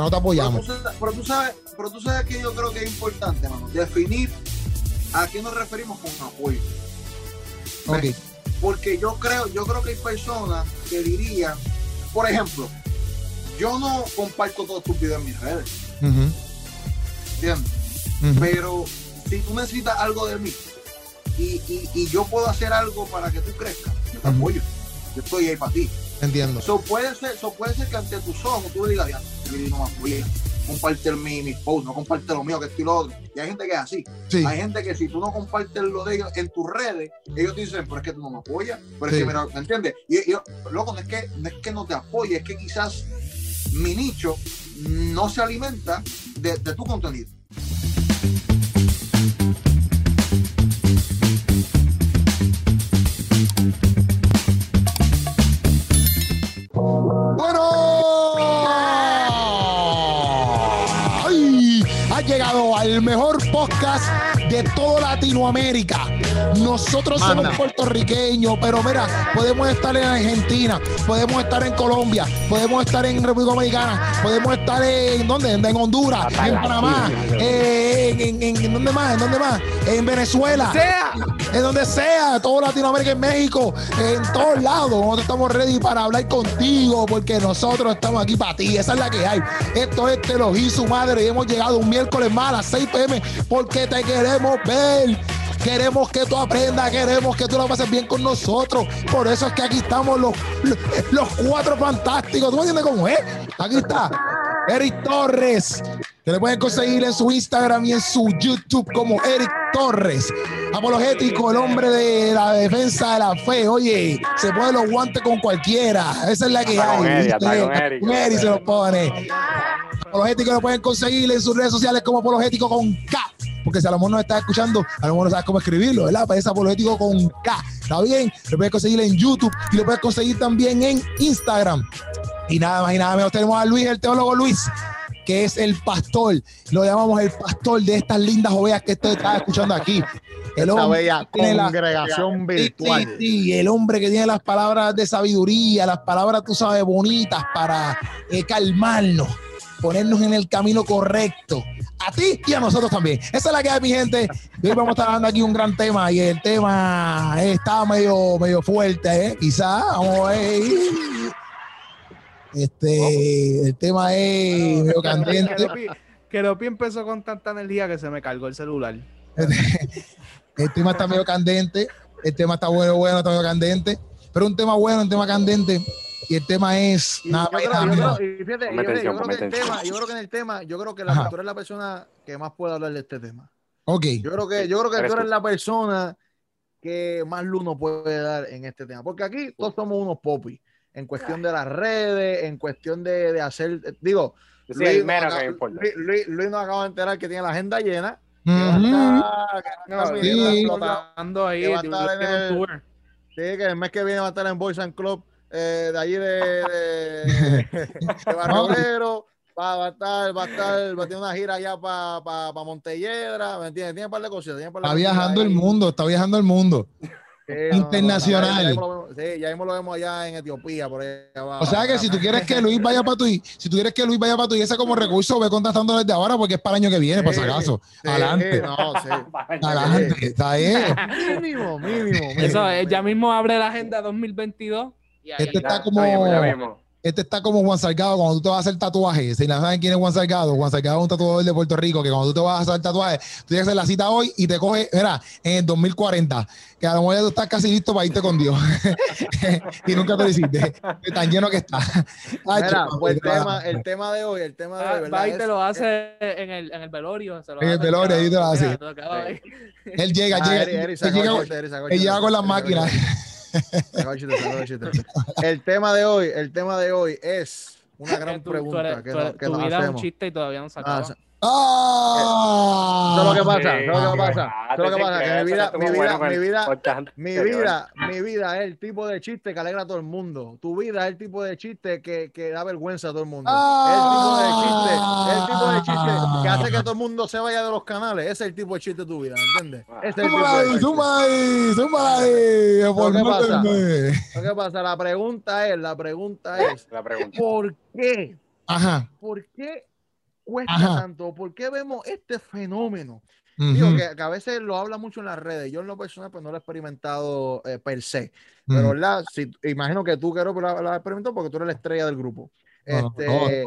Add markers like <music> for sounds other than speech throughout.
no te apoyamos. Pero tú, sabes, pero tú sabes que yo creo que es importante, mano, definir a qué nos referimos con apoyo. Ok. Porque yo creo, yo creo que hay personas que dirían, por ejemplo, yo no comparto todos tus videos en mis redes. ¿Entiendes? Pero si tú necesitas algo de mí y, y, yo puedo hacer algo para que tú crezcas, yo te apoyo. Yo estoy ahí para ti. Entiendo. Eso puede ser, so puede ser que ante tus ojos tú digas, ya, no me apoya comparte mi, mis posts, no comparte lo mío, que estoy lo otro. Y hay gente que es así. Hay gente que si tú no compartes lo de ellos en tus redes, ellos dicen, pero es que tú no me apoyas, pero es que, mira, ¿me entiendes? Y, yo, loco, no es, que, no es que no te apoye, es que quizás mi nicho no se alimenta de, de tu contenido. El mejor podcast de toda Latinoamérica. Nosotros somos puertorriqueños, pero mira, podemos estar en Argentina, podemos estar en Colombia, podemos estar en República Dominicana, podemos estar en ¿dónde? En Honduras, en Panamá, en, en, en, ¿dónde más? ¿En dónde más? En Venezuela. Sea. En donde sea, toda Latinoamérica, en México, en todos lados. Nosotros estamos ready para hablar contigo, porque nosotros estamos aquí para ti. Esa es la que hay. Esto es Te lo su madre y hemos llegado un miércoles más a las 6 pm porque te queremos ver. Queremos que tú aprendas, queremos que tú lo pases bien con nosotros. Por eso es que aquí estamos los, los, cuatro fantásticos. ¿Tú me entiendes cómo es? Aquí está Eric Torres, que le pueden conseguir en su Instagram y en su YouTube como Eric Torres. Apologético, el hombre de la defensa de la fe. Oye, se pone los guantes con cualquiera. Esa es la que hay. Eric, se lo pone. Apologético lo pueden conseguir en sus redes sociales como Apologético con K porque si a lo mejor no está escuchando, a lo mejor no sabes cómo escribirlo, ¿verdad? Para ese apologético con K, ¿está bien? Lo puedes conseguir en YouTube y lo puedes conseguir también en Instagram. Y nada más y nada menos tenemos a Luis, el teólogo Luis, que es el pastor, lo llamamos el pastor de estas lindas ovejas que usted está escuchando aquí. El hombre bella congregación virtual. Sí, el hombre que tiene las palabras de sabiduría, las palabras, tú sabes, bonitas para eh, calmarnos, ponernos en el camino correcto a ti y a nosotros también. Esa es la que hay, mi gente. hoy vamos a estar hablando aquí un gran tema y el tema está medio, medio fuerte, ¿eh? Quizá, vamos a ver. Este, el tema es medio candente. <laughs> Que Lopi empezó con tanta energía que se me cargó el celular. <laughs> el tema está medio candente. El tema está bueno, bueno, está medio candente. Pero un tema bueno, un tema candente y el tema es nada yo, creo, que en el tema, yo creo que la Ajá. es la persona que más puede hablar de este tema. Ok. Yo creo que, yo creo que tú eres la persona que más luz nos puede dar en este tema. Porque aquí todos somos unos popis. En cuestión de las redes, en cuestión de, de hacer. Digo, Luis, Luis, nos acaba de enterar que tiene la agenda llena. Que va Sí, que el mes que viene va a estar en Boys and Club eh, de allí de, de, de <laughs> Barrio va, a estar, va a estar, va a tener una gira allá para pa, pa Montelledra, ¿me entiendes? Tiene un par de cosas. está viajando el mundo, está viajando el mundo. <laughs> Internacional. sí, ya mismo lo vemos allá en Etiopía, por ahí abajo. O sea que si tú quieres que Luis vaya para tu, si tú quieres que Luis vaya para tu ese como recurso, ve contactando desde ahora porque es para el año que viene, por si acaso. Adelante. No, sí. <laughs> Adelante. Está bien. Mínimo, mínimo, <laughs> Eso es, ya mismo abre la agenda 2022 este está como. Este está como Juan Salgado cuando tú te vas a hacer tatuaje. Si no saben quién es Juan Salgado, Juan Salgado es un tatuador de Puerto Rico que cuando tú te vas a hacer tatuaje, tú tienes que hacer la cita hoy y te coge, mira, en el 2040, que a lo mejor tú estás casi listo para irte con Dios. <laughs> y nunca te lo hiciste. Tan lleno que está. mira, pues el, tema, el tema de hoy, el tema de hoy, ¿verdad? Va y te lo hace en el, en el velorio. en el velorio, ahí te lo hace. Él llega, llega. Él llega con las máquinas. El tema de hoy, el tema de hoy es una <laughs> gran pregunta que, nos, que tu vida es un chiste y todavía no. Ah, ¡Ah! ¿Sabes lo que pasa? ¿Sabes lo que pasa? ¿Sabes lo que pasa? Que mi vida, mi vida, mi vida, mi vida, mi vida es el tipo de chiste que alegra a todo el mundo. Tu vida es el tipo de chiste que, que da vergüenza a todo el mundo. Es el tipo de chiste, es el tipo de chiste que hace que todo el mundo se vaya de los canales. Ese es el tipo de chiste de tu vida, ¿entiendes? Ese es el tipo de chiste. Suma ahí, suma ahí. ¿Qué pasa? ¿Qué pasa? La pregunta es, la pregunta es, ¿por qué? Ajá. ¿por qué cuesta tanto? ¿Por qué vemos este fenómeno? Digo que, a veces lo habla mucho en las redes. Yo en lo personal pues no lo he experimentado eh, per se. Pero ¿verdad? Si, imagino que tú, Quero, lo, lo has experimentado porque tú eres la estrella del grupo. este,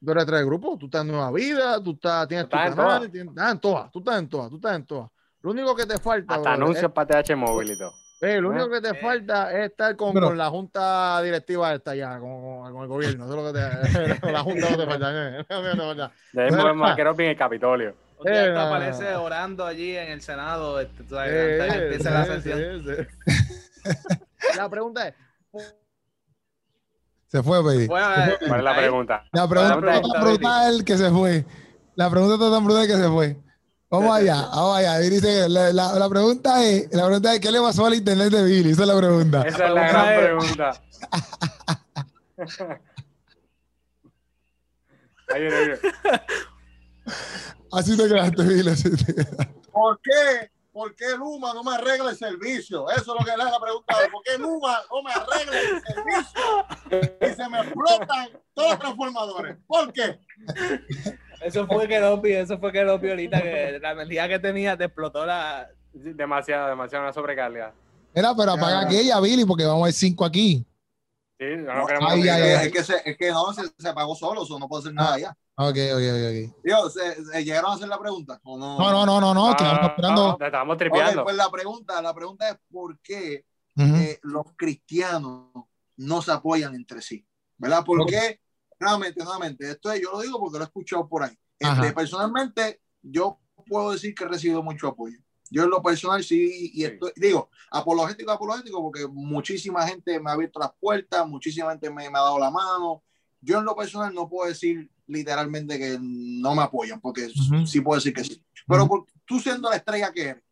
Tú eres la estrella del grupo, tú estás en Nueva Vida, tú estás, tienes tu canal, tienes, ah, en todas, tú estás en todas, tú estás en todas. Lo único que te falta. Hasta anuncios para TH móvil y todo. Eh, lo único que te falta es estar con, con, la junta directiva esta ya, con, con el gobierno. Eso es lo que te, <laughs> la junta no te falta. Eh, <laughs> de ahí más que en el Capitolio. Un día eh, aparece orando allí en el Senado. Este, eh, empieza la sesión. <laughs> la pregunta es. Se fue, baby. ¿Cuál es la pregunta? La pregunta, es tan brutal que se fue. La pregunta está tan brutal que se fue. Vamos allá, <laughs> vamos allá. Dice, la, la, la, pregunta es, la pregunta es, ¿qué le pasó al internet de Billy? Esa es la pregunta. Esa es la gran pregunta. <laughs> ahí viene, ahí viene. Así te quedaste, Billy. ¿Por qué? ¿Por qué Luma no me arregla el servicio? Eso es lo que le han preguntado. ¿Por qué Luma no me arregla el servicio? Y se me explotan todos los transformadores. ¿Por qué? Eso fue que lo eso fue que lo ahorita, que la energía que tenía te explotó la... Demasiado, demasiado una sobrecarga. Era, pero apaga aquella, Billy, porque vamos a ver cinco aquí. Sí, no, queremos ay, Es, que se, es que no, se, se apagó solo, eso no puede hacer nada ya. Ok, ok, ok. Dios, ¿se, llegaron a hacer la pregunta? ¿o no? no, no, no, no, no, estamos esperando. No, estábamos tripeando. pues la pregunta, la pregunta es ¿por qué eh, los cristianos no se apoyan entre sí? ¿Verdad? ¿Por qué? Nuevamente, nuevamente, esto es, yo lo digo porque lo he escuchado por ahí. Este, personalmente, yo puedo decir que he recibido mucho apoyo. Yo en lo personal sí, y estoy, digo, apologético, apologético, porque muchísima gente me ha abierto las puertas, muchísima gente me, me, ha dado la mano. Yo en lo personal no puedo decir literalmente que no me apoyan, porque sí puedo decir que sí. Pero tú siendo la estrella que eres,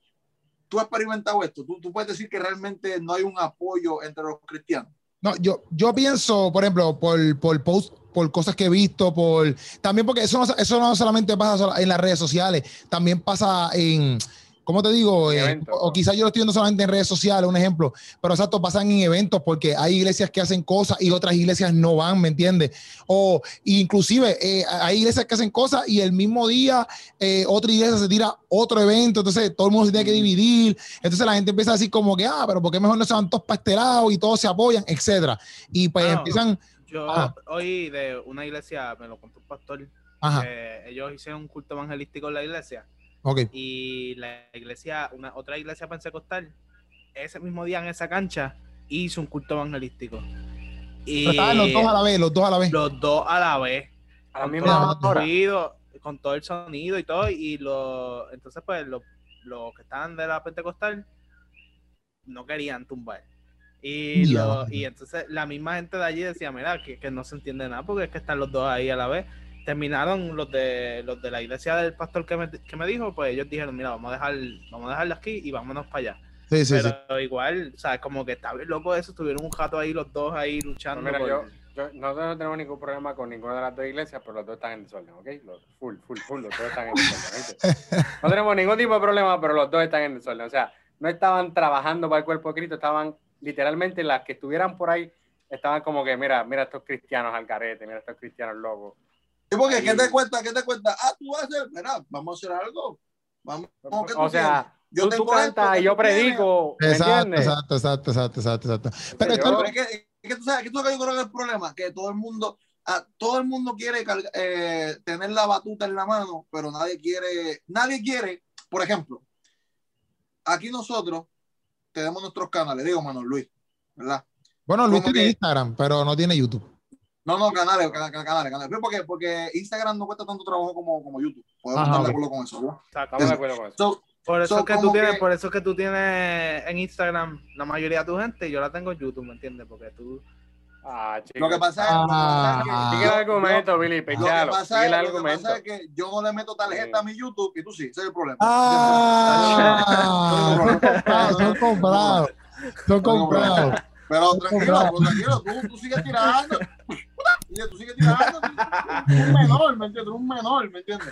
tú has experimentado esto, ¿Tú, tú puedes decir que realmente no hay un apoyo entre los cristianos. No, yo, yo pienso, por ejemplo, por, por post, por cosas que he visto, por también porque eso no, eso no solamente pasa en las redes sociales, también pasa en, ¿cómo te digo? Eh, o quizás yo lo estoy viendo solamente en redes sociales, un ejemplo, pero exacto, pasan en eventos porque hay iglesias que hacen cosas y otras iglesias no van, ¿me entiendes? O inclusive eh, hay iglesias que hacen cosas y el mismo día eh, otra iglesia se tira otro evento, entonces todo el mundo se tiene que dividir, entonces la gente empieza a decir como que, ah, pero ¿por qué mejor no se van todos para lado y todos se apoyan, etcétera? Y pues empiezan... Yo hoy de una iglesia, me lo contó un pastor, ellos hicieron un culto evangelístico en la iglesia y la iglesia, una otra iglesia pentecostal, ese mismo día en esa cancha, hizo un culto evangelístico. Y estaban los dos a la vez, los dos a la vez. Los dos a la vez. A con, todo el con todo el sonido y todo. Y lo, entonces, pues, los que estaban de la pentecostal no querían tumbar. Y, y entonces la misma gente de allí decía, mira, que, que no se entiende nada porque es que están los dos ahí a la vez terminaron los de los de la iglesia del pastor que me, que me dijo, pues ellos dijeron, mira, vamos a dejar, vamos a dejarlo aquí y vámonos para allá. Sí, sí, Pero igual, o sea, como que está bien loco eso, estuvieron un jato ahí los dos ahí luchando. mira, yo, nosotros no tenemos ningún problema con ninguna de las dos iglesias, pero los dos están en desorden, ¿ok? Los, full, full, full, los dos están en desorden. <laughs> No tenemos ningún tipo de problema, pero los dos están en desorden. O sea, no estaban trabajando para el cuerpo de Cristo, estaban literalmente las que estuvieran por ahí, estaban como que, mira, mira estos cristianos al carete, mira estos cristianos locos porque, ¿qué te cuenta? ¿Qué te cuenta? Ah, tú vas a hacer, mira, vamos a hacer algo. Vamos, o sea, yo tú, cantas y yo predico. Exacto, exacto, exacto, exacto, exacto, exacto. Pero, esto, es, que, es que tú sabes, que tú sabes, yo creo que el problema que todo el mundo, ah, todo el mundo quiere eh, tener la batuta en la mano, pero nadie quiere, nadie quiere, por ejemplo, aquí nosotros tenemos nuestros canales, digo Manuel Luis, ¿verdad? Bueno, Luis tiene Instagram, pero no tiene YouTube. No, no, canales, canales, canales. Porque, porque Instagram no cuesta tanto trabajo como, como YouTube. Podemos estar de acuerdo con eso, ¿no? Estamos de acuerdo con eso. por eso, que tú tienes, por eso que tú tienes en Instagram la mayoría de tu gente, yo la tengo en YouTube, ¿me entiendes? Porque tú. Ah, Lo que pasa es, ah, que. Sigue el argumento, Billy, pechalo. Lo que pasa, es, lo que pasa es que yo no le meto tarjeta a mi YouTube y tú sí, ese es el problema. Ah, son comprados. Son comprados. Pero tranquilo, tranquilo, tú, tú sigues tirando. tú sigues tirando. un menor, ¿me entiendes? Un menor, ¿me entiendes?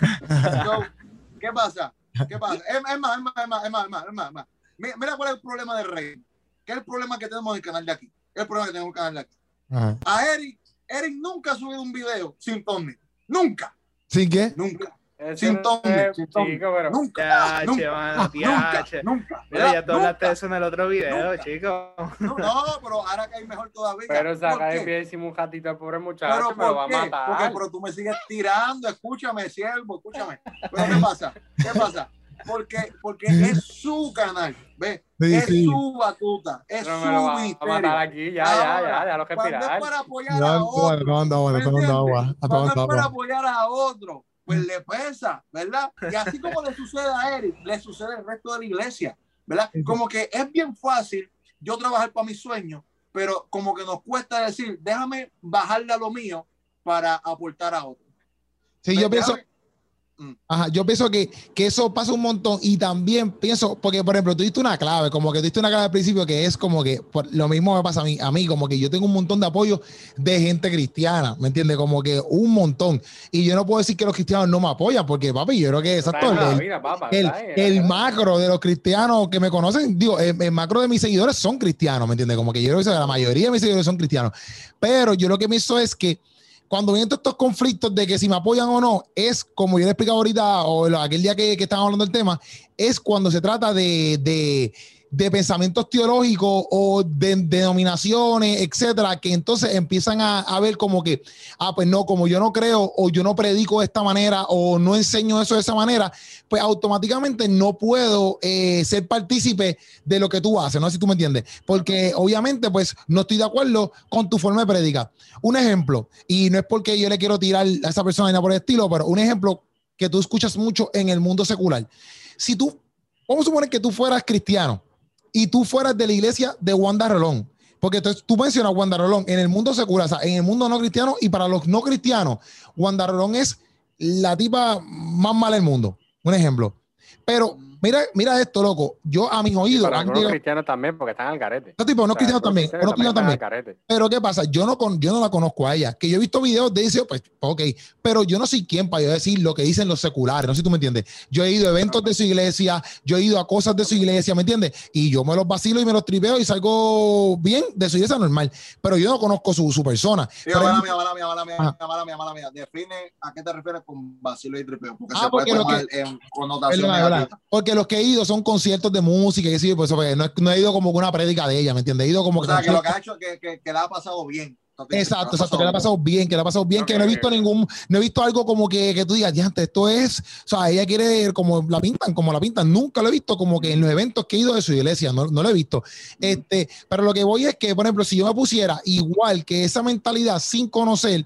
¿Qué pasa? ¿Qué pasa? Es, más, es más, es más, es más, es más, es más, Mira, cuál es el problema del rey. ¿Qué es el problema que tenemos en el canal de aquí? ¿Qué es el problema que tenemos en el canal de aquí? A Eric Eric nunca ha subido un video sin Tony. Nunca. ¿Sin qué? Nunca. sin Tony. Sin Tony. pero... Nunca. Nunca. Nunca. Nunca. nunca. Mira, ya tú hablaste de eso en el otro video, chico. No, no, pero ahora que hay mejor todavía. Pero saca de pie decimos un ratito al pobre muchacho, pero, me lo va a matar. Porque pero tú me sigues tirando, escúchame, siervo, escúchame. Pero ¿qué pasa? ¿Qué pasa? Porque, porque es su canal, ¿ves? es su batuta, es su va, misterio. A matar aquí, ya, ya, ya, ya, lo que Cuando es para apoyar a otro, cuando es para apoyar a otro, pues le pesa, ¿verdad? Y así como le sucede a Eric, le sucede al resto de la iglesia, ¿verdad? Como que es bien fácil yo trabajar para mis sueños, pero como que nos cuesta decir, déjame bajarle a lo mío para aportar a otro. Sí, yo pienso, Mm. Ajá, yo pienso que, que, eso pasa un montón y también pienso, porque por ejemplo, tú diste una clave, como que tú diste una clave al principio que es como que lo mismo me pasa a mí, a mí, como que yo tengo un montón de apoyo de gente cristiana, ¿me entiendes? Como que un montón. Y yo no puedo decir que los cristianos no me apoyan, porque papi, yo creo que exacto, el, el, macro de los cristianos que me conocen, digo, el, macro de mis seguidores son cristianos, ¿me entiendes? Como que yo creo que la mayoría de mis seguidores son cristianos. Pero yo lo que pienso es que cuando vienen estos conflictos de que si me apoyan o no, es como yo le he explicado ahorita, o aquel día que, que estábamos hablando del tema, es cuando se trata de, de de pensamientos teológicos o de denominaciones, etcétera, que entonces empiezan a, ver como que, ah, pues no, como yo no creo o yo no predico de esta manera o no enseño eso de esa manera, pues automáticamente no puedo eh, ser partícipe de lo que tú haces, no sé si tú me entiendes, porque obviamente pues no estoy de acuerdo con tu forma de predicar. Un ejemplo, y no es porque yo le quiero tirar a esa persona ni nada por el estilo, pero un ejemplo que tú escuchas mucho en el mundo secular. Si tú, vamos a suponer que tú fueras cristiano, y tú fueras de la iglesia de Wanda Rolón. Porque entonces tú mencionas Wanda Rolón en el mundo secular, o sea, en el mundo no cristiano y para los no cristianos, Wanda Rolón es la tipa más mala del mundo. Un ejemplo. Pero Mira, mira esto, loco. Yo a mis oídos. Pero algunos cristianos también, porque están al garete. No, tipo, no cristianos también. No cristianos también. Pero ¿qué pasa? Yo no, con, yo no la conozco a ella. Que yo he visto videos de ese, pues, ok. Pero yo no soy quien para yo decir lo que dicen los seculares. No sé si tú me entiendes. Yo he ido a eventos de su iglesia, yo he ido a cosas de su iglesia, ¿me entiendes? Y yo me los vacilo y me los tripeo y salgo bien de su iglesia normal. Pero yo no conozco su, su persona. mala mía, mala mía, mala mía, mala mía, mala mía. Define a qué te refieres con vacilo y tripeo. Porque ah, se puede tomar en connotación Porque los que he ido son conciertos de música y así, pues, pues no, he ido como una prédica de ella, ¿me entiendes? He ido como o sea, que, lo que ha hecho que, que, que le ha pasado bien. Exacto, exacto, que le ha pasado bien, que le ha pasado bien, que no he visto ningún, no he visto algo como que, que tú digas, ya, esto es, o sea, ella quiere, como la pintan, como la pintan, nunca lo he visto como que en los eventos que he ido de su iglesia, no, no lo he visto. Este, pero lo que voy es que, por ejemplo, si yo me pusiera igual que esa mentalidad sin conocer,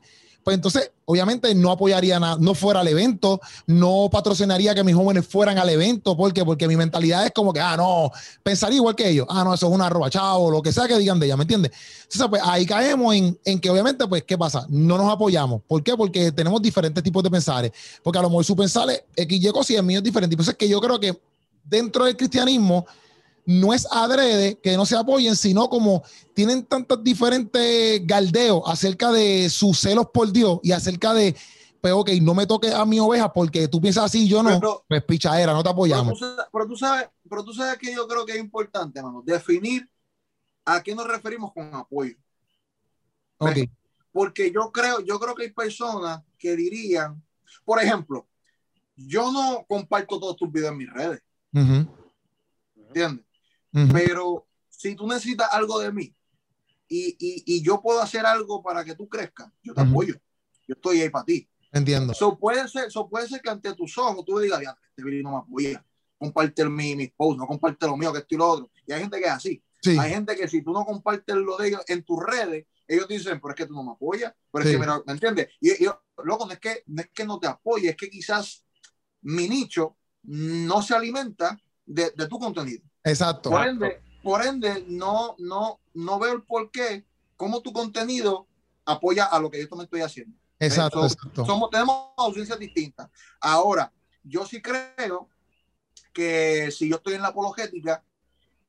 pues entonces obviamente no apoyaría nada, no fuera al evento, no patrocinaría que mis jóvenes fueran al evento, porque porque mi mentalidad es como que, ah, no, pensaría igual que ellos, ah, no, eso es una roba chavo, lo que sea que digan de ella, ¿me entiendes? Entonces, pues ahí caemos en, en, que obviamente, pues, ¿qué pasa? No nos apoyamos. ¿Por qué? Porque tenemos diferentes tipos de pensares, porque a lo mejor su pensar es Y, el mío es diferente. Y pues es que yo creo que dentro del cristianismo, no es adrede que no se apoyen, sino como tienen tantos diferentes galdeos acerca de sus celos por Dios y acerca de, pues ok, no me toques a mi oveja porque tú piensas así, yo no, pero, pues pichadera, no te apoyamos. Pero tú, sabes, pero tú sabes que yo creo que es importante, hermano, definir a qué nos referimos con apoyo. Ok. Porque yo creo, yo creo que hay personas que dirían, por ejemplo, yo no comparto todos tus videos en mis redes. ¿Entiendes? Pero si tú necesitas algo de mí y, y, y, yo puedo hacer algo para que tú crezcas, yo te apoyo. Yo estoy ahí para ti. Entiendo. Eso puede ser, eso puede ser que ante tus ojos tú digas, este video no me apoya. Comparte mi, mis posts, no comparte lo mío, que estoy lo otro. Y hay gente que es así. Hay gente que si tú no compartes lo de ellos en tus redes, ellos dicen, pero es que tú no me apoyas, pero es que, ¿me entiendes? Y yo, loco, no es, que, no es que no te apoye, es que quizás mi nicho no se alimenta de, de tu contenido. Exacto. Por ende, no, no, no veo el por qué, cómo tu contenido apoya a lo que yo también estoy haciendo. Exacto, exacto. Somos, tenemos ausencias distintas. Ahora, yo sí creo que si yo estoy en la apologética,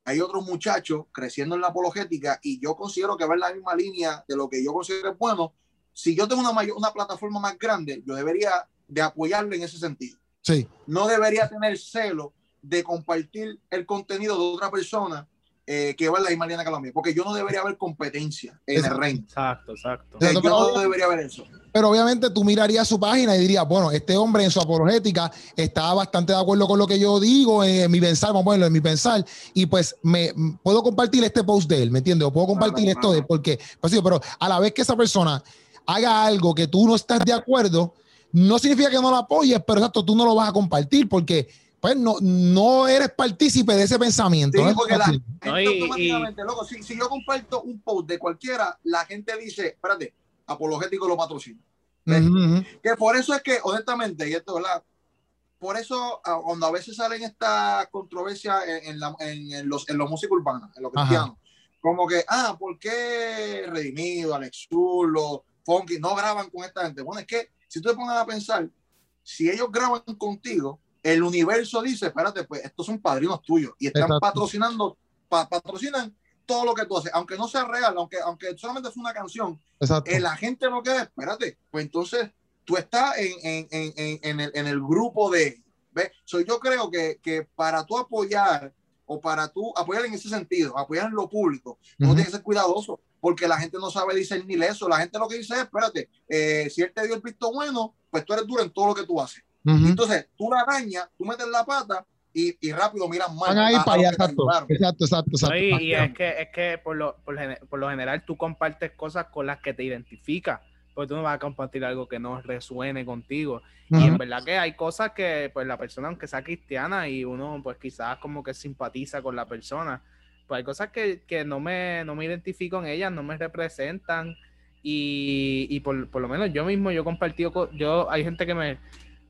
hay otros muchachos creciendo en la apologética y yo considero que va en la misma línea de lo que yo considero bueno. Si yo tengo una, mayor, una plataforma más grande, yo debería de apoyarlo en ese sentido. Sí. No debería tener celo de compartir el contenido de otra persona eh, que va en la misma línea que la mía, porque yo no debería haber competencia en el reino. Exacto, exacto. yo no debería haber eso. Pero obviamente tú mirarías su página y dirías, bueno, este hombre en su apologética está bastante de acuerdo con lo que yo digo en, mi pensar, vamos a ponerlo en mi pensar, y pues me puedo compartir este post de él, ¿me entiendes? O puedo compartir esto de él, porque, pues sí, pero a la vez que esa persona haga algo que tú no estás de acuerdo, no significa que no lo apoyes, pero exacto, tú no lo vas a compartir porque pues no, no eres partícipe de ese pensamiento. Sí, porque la, automáticamente, loco, si, si, yo comparto un post de cualquiera, la gente dice, espérate, apologético lo patrocina. Que por eso es que, honestamente, y esto, ¿verdad? Por eso, ah, cuando a veces salen esta controversia en, la, en, los, en los músicos urbanos, en los cristianos, como que, ah, ¿por qué Redimido, Alex Zulo, Funky no graban con esta gente? Bueno, es que si tú te pones a pensar, si ellos graban contigo, el universo dice, espérate, pues estos son padrinos tuyos y están patrocinando, patrocinan todo lo que tú haces, aunque no sea real, aunque, aunque solamente es una canción, eh, la gente no queda, espérate, pues entonces tú estás en, en, en, en el, el, grupo de, ¿ves? yo creo que, que, para tú apoyar o para tú apoyar en ese sentido, apoyar en lo público, no tienes que ser cuidadoso, porque la gente no sabe discernir eso, la gente lo que dice es, espérate, eh, si él te dio el pisto bueno, pues tú eres duro en todo lo que tú haces. Entonces, tú la dañas, tú metes la pata y, y rápido miras mal. Ahí para allá, exacto, exacto, exacto, y es que, es que por, lo, por, lo general tú compartes cosas con las que te identificas porque tú no vas a compartir algo que no resuene contigo. Y en verdad que hay cosas que, pues, la persona, aunque sea cristiana y uno, pues, quizás como que simpatiza con la persona, pues hay cosas que, que no, me, no me identifico en ellas, no me representan. Y, y por, por, lo menos yo mismo, yo he compartido, yo, hay gente que me,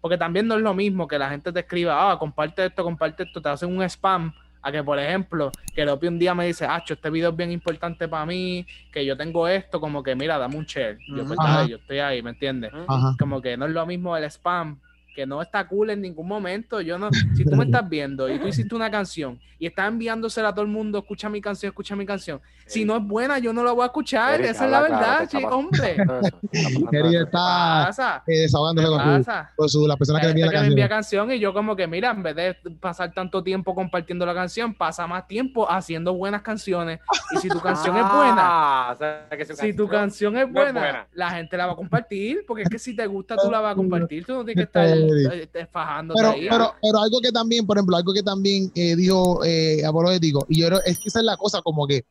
porque también no es lo mismo que la gente te escriba, ah, comparte esto, comparte esto, te hacen un spam. A que, por ejemplo, que Lopi un día me dice, ah, este video es bien importante para mí, que yo tengo esto, como que mira, dame un share. Yo, pues, yo estoy ahí, ¿me entiendes? Como que no es lo mismo el spam que no está cool en ningún momento. Yo no, <laughs> si tú me estás viendo y tú hiciste una canción y estás enviándosela a todo el mundo, escucha mi canción, escucha mi canción. Si no es buena, yo no la voy a escuchar. Esa es la verdad, hombre. Quería está eh, desahogándose con, con su, la persona que le envía la canción. canción. Y yo como que, mira, en vez de pasar tanto tiempo compartiendo la canción, pasa más tiempo haciendo buenas canciones. Y si tu canción es buena, ah, si tu canción es buena, la gente la va a compartir. Porque es que si te gusta, tú la vas a <laughs> compartir. Tú no tienes que estar pero, pero, pero, algo que también, por ejemplo, algo que también eh, dijo eh, Apologético, y yo es que esa es la cosa, como que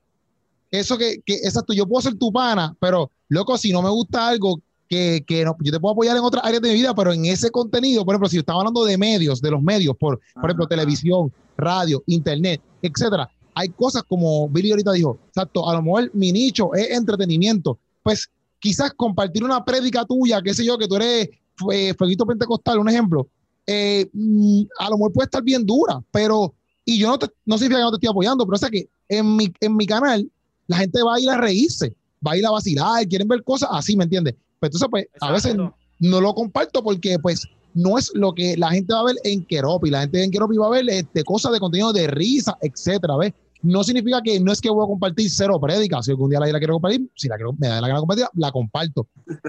eso que, que, exacto, yo puedo ser tu pana, pero loco, si no me gusta algo que, que no, yo te puedo apoyar en otras áreas de mi vida, pero en ese contenido, por ejemplo, si estamos hablando de medios, de los medios, por, por ejemplo, televisión, radio, internet, etcétera, hay cosas como Billy ahorita dijo, exacto, a lo mejor mi nicho es entretenimiento, pues quizás compartir una prédica tuya, qué sé yo, que tú eres fueguito pentecostal, un ejemplo, eh, mm, a lo mejor puede estar bien dura, pero, y yo no, te, no significa que no te estoy apoyando, pero o sea que en mi, en mi canal la gente va a ir a reírse, va a ir a vacilar, quieren ver cosas así, ¿me entiendes? Pues entonces, pues, a veces no lo comparto porque, pues, no es lo que la gente va a ver en Keropi. La gente en Keropi va a ver este, cosas de contenido de risa, etcétera, ¿ves? No significa que no es que voy a compartir cero prédicas. Si algún día la, la quiero compartir, si la quiero, me da la gana compartir, la comparto.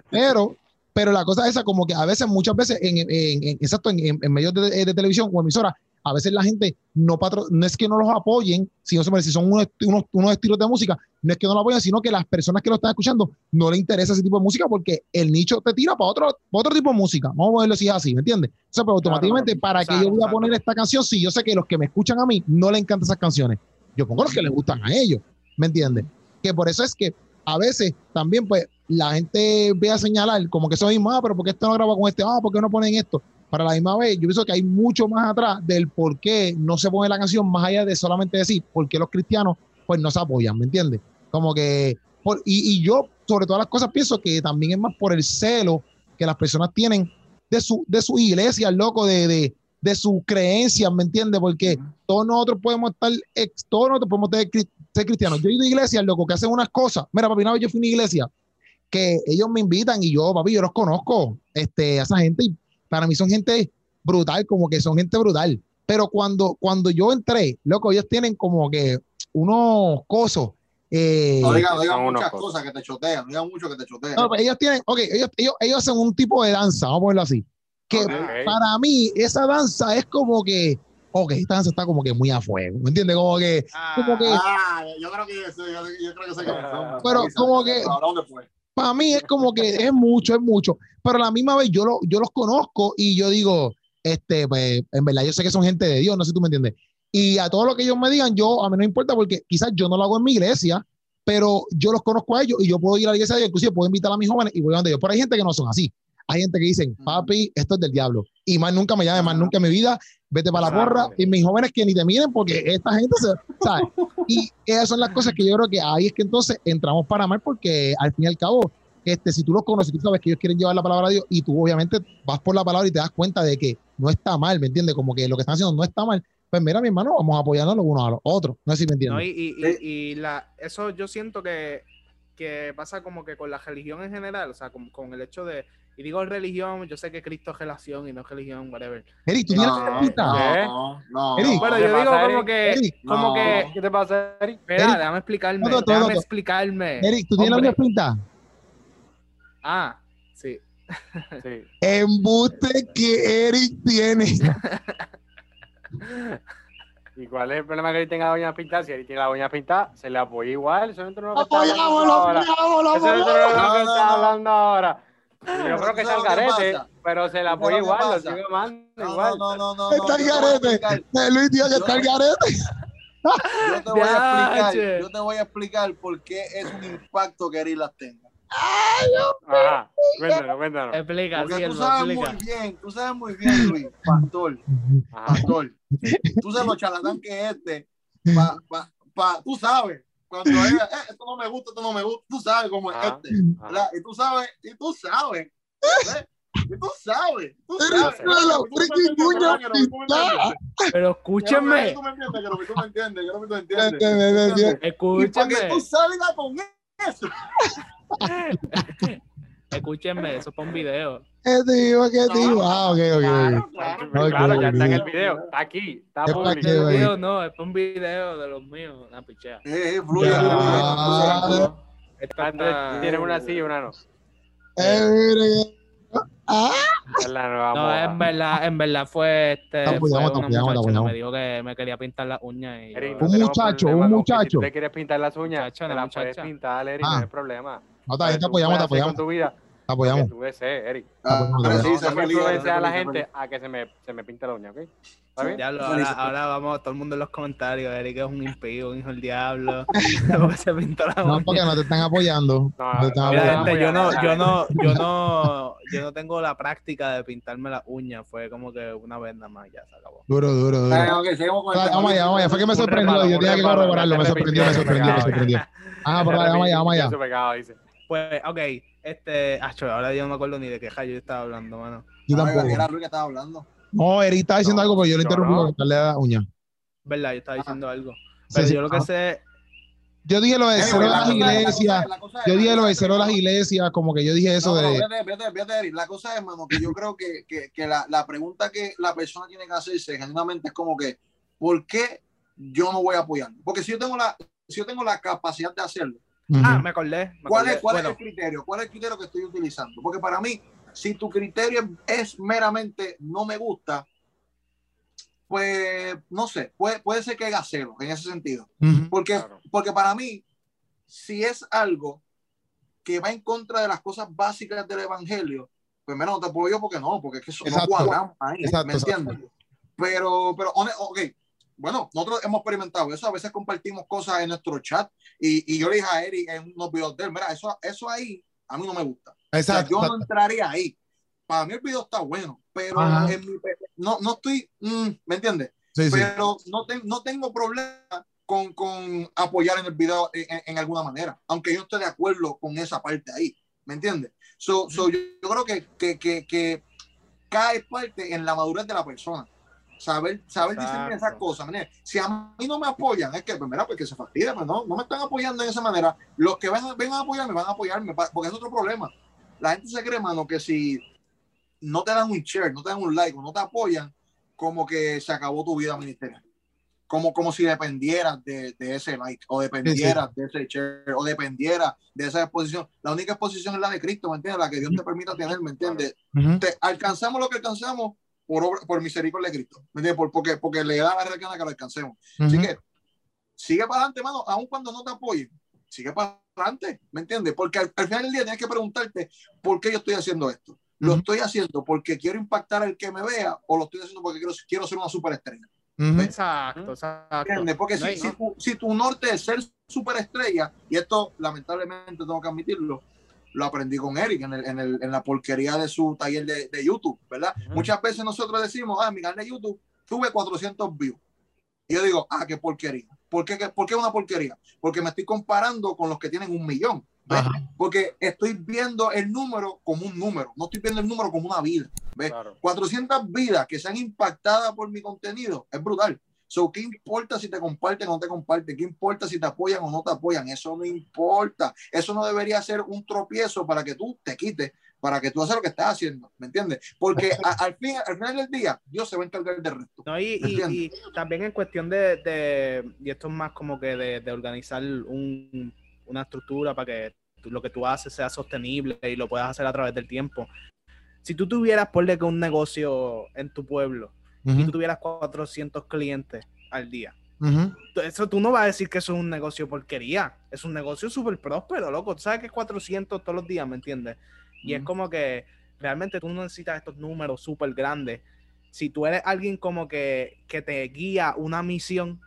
Pero pero la cosa es esa, como que a veces, muchas veces, en, en, exacto, en, medios de, de, televisión o emisora, a veces la gente no patro, no es que no los apoyen, sino si son unos, unos, unos, estilos de música, no es que no lo apoyen, sino que las personas que lo están escuchando no les interesa ese tipo de música porque el nicho te tira para otro, otro tipo de música. Vamos a si es así, ¿me entiendes? O sea, pues automáticamente, para que yo voy a poner esta canción, si yo sé que los que me escuchan a mí no les encantan esas canciones, yo pongo los que les gustan a ellos, ¿me entiendes? Que por eso es que a veces también, pues, la gente ve a señalar como que eso mismo, ah, pero ¿por qué esto no graba con este? Ah, ¿por qué no ponen esto? Para la misma vez, yo pienso que hay mucho más atrás del por qué no se pone la canción, más allá de solamente decir por qué los cristianos pues no se apoyan, ¿me entiendes? Como que, por, y, yo sobre todas las cosas pienso que también es más por el celo que las personas tienen de su, de su iglesia, loco, de, de, de sus creencias, ¿me entiendes? Porque todos nosotros podemos estar, todos nosotros podemos ser cristianos. Yo he ido a iglesias, loco, que hacen unas cosas. Mira, papi, una vez yo fui a una iglesia que ellos me invitan y yo, papi, yo los conozco, este, a esa gente, y para mí son gente brutal, como que son gente brutal. Pero cuando, cuando yo entré, loco, ellos tienen como que unos cosos. Eh, no digan, muchas cosas que te chotean, no digan mucho que te chotean. No, pues ellos tienen, ok, ellos, ellos, ellos hacen un tipo de danza, vamos a ponerlo así. Que para mí, esa danza es como que ok, esta danza está como que muy a fuego, ¿me entiendes? Como que, como que, Ah, yo creo que yo, yo, yo creo que sé que Pero como que- ¿Ahora dónde fue? para mí es como que es mucho, es mucho, pero a la misma vez yo, lo, yo los conozco y yo digo, este, pues, en verdad yo sé que son gente de Dios, no sé si tú me entiendes. Y a todo lo que ellos me digan, yo, a mí no me importa porque quizás yo no lo hago en mi iglesia, pero yo los conozco a ellos y yo puedo ir a la iglesia de ellos, inclusive puedo invitar a mis jóvenes y voy a donde ellos. Pero hay gente que no son así. Hay gente que dicen, papi, esto es del diablo. Y más nunca me llame, más nunca en mi vida, vete para la porra. Y mis jóvenes que ni te miren porque esta gente se, ¿sabes? Y esas son las cosas que yo creo que ahí es que entonces entramos para mal porque al fin y al cabo, este, si tú los conoces, tú sabes que ellos quieren llevar la palabra a Dios y tú obviamente vas por la palabra y te das cuenta de que no está mal, ¿me entiendes? Como que lo que están haciendo no está mal. Pues mira, mi hermano, vamos a apoyarnos los unos a los otros. No sé si me entiendes. No, y, y- y- y la, eso yo siento que, que pasa como que con la religión en general, o sea, con, con el hecho de, y digo religión, yo sé que Cristo es relación y no es religión, whatever. Eric, tú tienes No, una pinta. no, no, Eric. no. Bueno, ¿Qué yo digo pasa, como que, Eric, como no. que, ¿Qué te pasa, Eric? espera, Eric. déjame explicarme, Todo, todo, déjame todo. explicarme. Eric, tú tienes una pinta. Ah, sí. Sí. <laughs> Embuste que Eric tiene. <laughs> ¿Y cuál es el problema que Eric tenga la uña pintada? Si Eric tiene la uña pintada, se le apoya igual. Eso no es lo que está hablando ahora. Eso no es lo que No, no, está no. hablando ahora. Yo creo ¿Tú que está sabes al garete, pero se le ¿Tú sabes apoya lo que igual, lo sigue amando No, igual. no, no, no, no. Está el voy garete. Eh, Luis dijo que está el garete. Yo te voy a explicar, yo te voy a explicar por qué es un impacto que Eric las tenga. Ajá, cuéntanos, cuéntanos. Explica, Porque tú sabes explica. muy bien, tú sabes muy bien, Luis, pastor, Ajá. pastor. Tú sabes lo charlatán que es este. Pa, pa, pa, tú sabes, cuando <laughs> diga, eh, esto no me gusta, esto no me gusta, tú sabes cómo es Ajá. este. ¿verdad? Y tú sabes, y tú sabes. Y tú sabes, tú Eres sabes. Pero Que Tú me con eso. <laughs> escúchenme, eso es para un video. ¿Qué digo? ¿Qué digo? Ah, ok, ok. Claro, claro. Ok, Claro, ya está en el video. Está aquí, está Es público. video no, es para un video de los míos, una pichea. Eh, eh, fluye, Ya. fluye, fluye. Esta Antes está- tienes una sí y una no. Eh, mire. Ah, la nueva No, en verdad, en verdad fue este. Te fue te una te muchacha que me dijo que me quería pintar las uñas y. Eric, no Un muchacho, un muchacho. Si tú quieres pintar las uñas, te no las muchacha. puedes pintar, Eric, Ah. no hay problema. No, está bien, te apoyamos, te apoyamos. con tu vida Te apoyamos. tú desees, Eric. Ah, pero a la gente a que se me, se me pinte la uña, ¿ok? ¿Está bien? Diablo, ahora, ahora vamos todo el mundo en los comentarios. Eric es un impío, un hijo del diablo. <laughs> porque se pintó la No, uña. porque no te están apoyando. No, No te están Mira, apoyando. gente, yo no, yo no, yo no, yo no tengo la práctica de pintarme las uñas. Fue como que una vez nada más, ya se acabó. Duro, duro, duro. Ah, Ah. Vamos allá, vamos allá. Fue que me sorprendió. reparo, Yo tenía que corroborarlo. Me sorprendió, me sorprendió, me sorprendió. Ajá, por ahí, vamos allá, vamos allá. Pues, ok, este, acho, ahora yo no me acuerdo ni de qué yo estaba hablando, mano. Yo tampoco. Era Luis que estaba hablando. No, Eric estaba diciendo No, algo, pero yo le interrumpí no. para uña. ¿Verdad? Yo estaba diciendo algo. Pero sí. yo lo que Ah. sé, Yo dije lo de Eh, cero de la las iglesias. Yo dije lo de cero de las iglesias, como que yo dije eso No, de. vete, vete, vete, Eric. La cosa es, mano, que yo creo que, que, que la, la pregunta que la persona tiene que hacerse genuinamente es como que, ¿por qué yo no voy a apoyar? Porque si yo tengo la, si yo tengo la capacidad de hacerlo, Ujú. ah, me acordé. me ¿cuál, acordé. es, cuál Bueno, es el criterio? ¿Cuál es el criterio que estoy utilizando? Porque para mí, si tu criterio es meramente no me gusta, pues no sé, puede, puede ser que haya cero en ese sentido. Ujú. Porque, Claro. porque para mí, si es algo que va en contra de las cosas básicas del evangelio, pues menos no te apoyo porque no, porque es que eso Exacto. no cuadramos ahí, Exacto, ¿me exacto. entiendes? Pero, pero, ok, bueno, nosotros hemos experimentado eso, a veces compartimos cosas en nuestro chat y, y yo le dije a Eric en unos videos de él, mira, eso, eso ahí a mí no me gusta. O sea, Exacto. yo no entraría ahí. Para mí el video está bueno, pero en mi- no, no estoy, mm, ¿me entiendes? Sí, sí. pero no, ten- no tengo problema con, con apoyar en el video en, en- en alguna manera, aunque yo no esté de acuerdo con esa parte ahí, ¿me entiendes? So, so yo, yo creo que, que, que, que cae parte en la madurez de la persona. Saber, saber Exacto. esas cosas. ¿me entiendes? Si a mí no me apoyan, es que, pues mira, pues que se fastidie, pues no, no me están apoyando en esa manera. Los que vengan, vengan a apoyarme, van a apoyarme, porque es otro problema. La gente se cree, mano, que si no te dan un share, no te dan un like o no te apoyan, como que se acabó tu vida ministerial. Como, como si dependieras de, de ese like, o dependieras de ese share, o dependieras de esa exposición. La única exposición es la de Cristo, ¿me entiendes? La que Dios te permita tener, ¿me entiendes? Ujú. Te, alcanzamos lo que alcanzamos por, por misericordia de Cristo. ¿Me entiendes? Por, porque, porque le da la recana que lo alcancemos. Así que sigue para adelante, mano, aun cuando no te apoyen, sigue para adelante, ¿me entiendes? Porque al, final del día tienes que preguntarte por qué yo estoy haciendo esto. ¿Lo estoy haciendo porque quiero impactar al que me vea o lo estoy haciendo porque quiero, quiero ser una superestrella? Exacto, exacto. Porque si, si, tu, si, tu, norte es ser superestrella, y esto lamentablemente tengo que admitirlo, lo aprendí con Eric en, el, en, el, en la porquería de su taller de, de YouTube, ¿verdad? Muchas veces nosotros decimos, ah, mi canal de YouTube tuve 400 views. Y yo digo, ah, qué porquería. ¿Por qué, ¿Por qué una porquería? Porque me estoy comparando con los que tienen un millón. Porque estoy viendo el número como un número, no estoy viendo el número como una vida. ¿ves? 400 vidas que sean impactadas por mi contenido es brutal. So, ¿Qué importa si te comparten o no te comparten? ¿Qué importa si te apoyan o no te apoyan? Eso no importa. Eso no debería ser un tropiezo para que tú te quites, para que tú hagas lo que estás haciendo. ¿Me entiendes? Porque <laughs> al, fin, al final del día, Dios se va a encargar del resto. No, y, y, también en cuestión de, de, y esto es más como que de, de organizar un, una estructura para que lo que tú haces sea sostenible y lo puedas hacer a través del tiempo. Si tú tuvieras, por que un negocio en tu pueblo, y tú tuvieras 400 clientes al día. Eso tú no vas a decir que eso es un negocio porquería. Es un negocio súper próspero, loco. Tú sabes que es 400 todos los días, ¿me entiendes? Y es como que realmente tú no necesitas estos números súper grandes. Si tú eres alguien como que, que te guía una misión,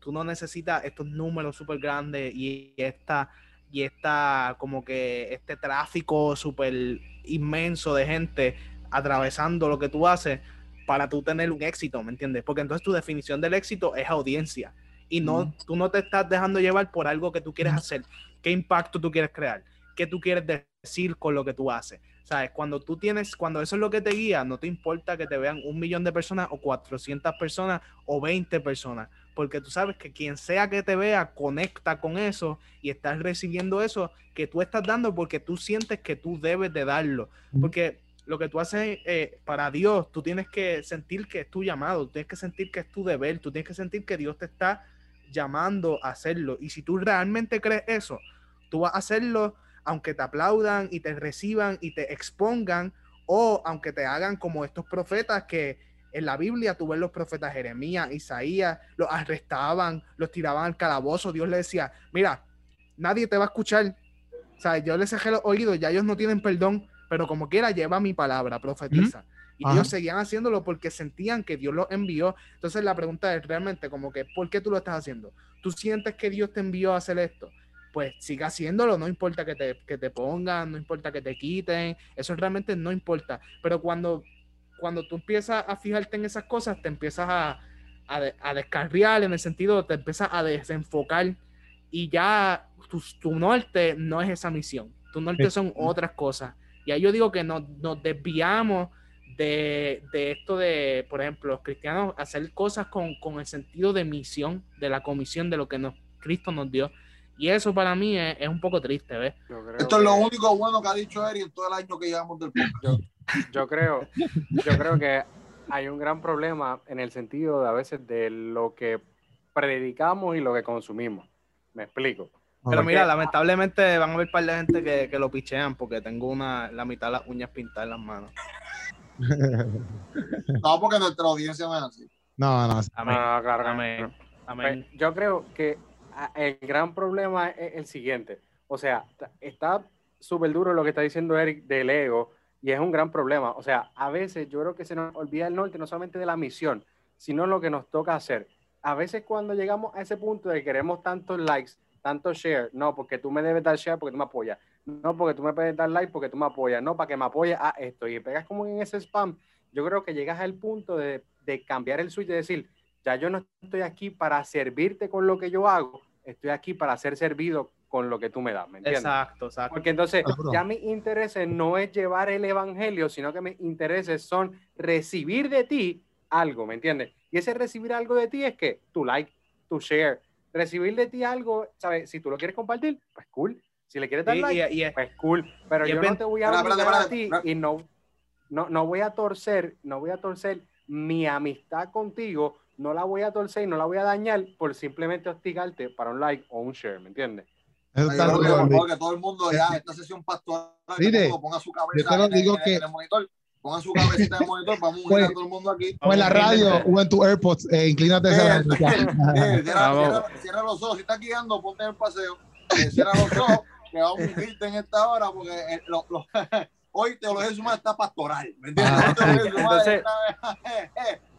tú no necesitas estos números súper grandes y esta, y esta, como que este tráfico súper inmenso de gente atravesando lo que tú haces para tú tener un éxito, ¿me entiendes? Porque entonces tu definición del éxito es audiencia y no, tú no te estás dejando llevar por algo que tú quieres hacer, qué impacto tú quieres crear, qué tú quieres decir con lo que tú haces. ¿Sabes? Cuando tú tienes, cuando eso es lo que te guía, no te importa que te vean un millón de personas o 400 personas o 20 personas, porque tú sabes que quien sea que te vea conecta con eso y estás recibiendo eso que tú estás dando porque tú sientes que tú debes de darlo. Porque lo que tú haces eh, para Dios, tú tienes que sentir que es tu llamado, tú tienes que sentir que es tu deber, tú tienes que sentir que Dios te está llamando a hacerlo. Y si tú realmente crees eso, tú vas a hacerlo aunque te aplaudan y te reciban y te expongan, o aunque te hagan como estos profetas que en la Biblia tú ves los profetas Jeremías, Isaías, los arrestaban, los tiraban al calabozo, Dios le decía, mira, nadie te va a escuchar. O sea, yo les dejé los oídos, ya ellos no tienen perdón, pero como quiera lleva mi palabra, profetiza. Y ellos seguían haciéndolo porque sentían que Dios los envió. Entonces la pregunta es realmente como que, ¿por qué tú lo estás haciendo? ¿Tú sientes que Dios te envió a hacer esto? Pues siga haciéndolo, no importa que te, que te pongan, no importa que te quiten, eso realmente no importa. Pero cuando, cuando tú empiezas a fijarte en esas cosas, te empiezas a, a, descarriar en el sentido, te empiezas a desenfocar y ya tu, tu norte no es esa misión, tu norte son otras cosas. Y ahí yo digo que nos, nos desviamos de, de, esto de, por ejemplo, los cristianos hacer cosas con, con, el sentido de misión, de la comisión de lo que nos, Cristo nos dio. Y eso para mí es, es un poco triste, ¿ves? Esto es lo único bueno que ha dicho Eri en todo el año que llevamos del podcast. Yo, creo, yo creo que hay un gran problema en el sentido de a veces de lo que predicamos y lo que consumimos. Me explico. Pero mira, lamentablemente van a haber un par de gente que, que lo pichean porque tengo una, la mitad de las uñas pintadas en las manos. <laughs> no, porque nuestra audiencia no es así. No, no. Amén. Ah, claro, amén. amén. Pues, yo creo que ah, el gran problema es el siguiente. O sea, está súper duro lo que está diciendo Eric del ego y es un gran problema. O sea, a veces yo creo que se nos olvida el norte no solamente de la misión, sino lo que nos toca hacer. A veces cuando llegamos a ese punto de que queremos tantos likes, tanto share, no, porque tú me debes dar share porque tú me apoyas, no, porque tú me puedes dar like porque tú me apoyas, no, para que me apoyes a esto, y pegas como en ese spam, yo creo que llegas al punto de, de cambiar el switch, de decir, ya yo no estoy aquí para servirte con lo que yo hago, estoy aquí para ser servido con lo que tú me das, ¿me entiendes? Exacto, exacto. Porque entonces ya mi interés no es llevar el evangelio, sino que mis intereses son recibir de ti algo, ¿me entiendes? Y ese recibir algo de ti es que tu like, tu share, recibir de ti algo, ¿sabes? Si tú lo quieres compartir, pues cool. Si le quieres dar like, pues cool. Pero yo no te voy a obligar a ti y no, no, no voy a torcer, no voy a torcer mi amistad contigo, no la voy a torcer y no la voy a dañar por simplemente hostigarte para un like o un share, ¿me entiendes? Eso está que todo el mundo ya, esta sesión pastoral, ponga su cabeza yo te lo digo que, el monitor pongan su cabecita de monitor, vamos a unir a todo el mundo aquí. O en la radio o en tu AirPods, eh, inclínate hacia la cierra, cierra, los ojos, si estás guiando, ponte en el paseo, eh, cierra los ojos, que vamos a unirte en esta hora, porque eh, lo, lo, <laughs> hoy Teología Sumar está pastoral, ¿me entiendes? Ah, Entonces,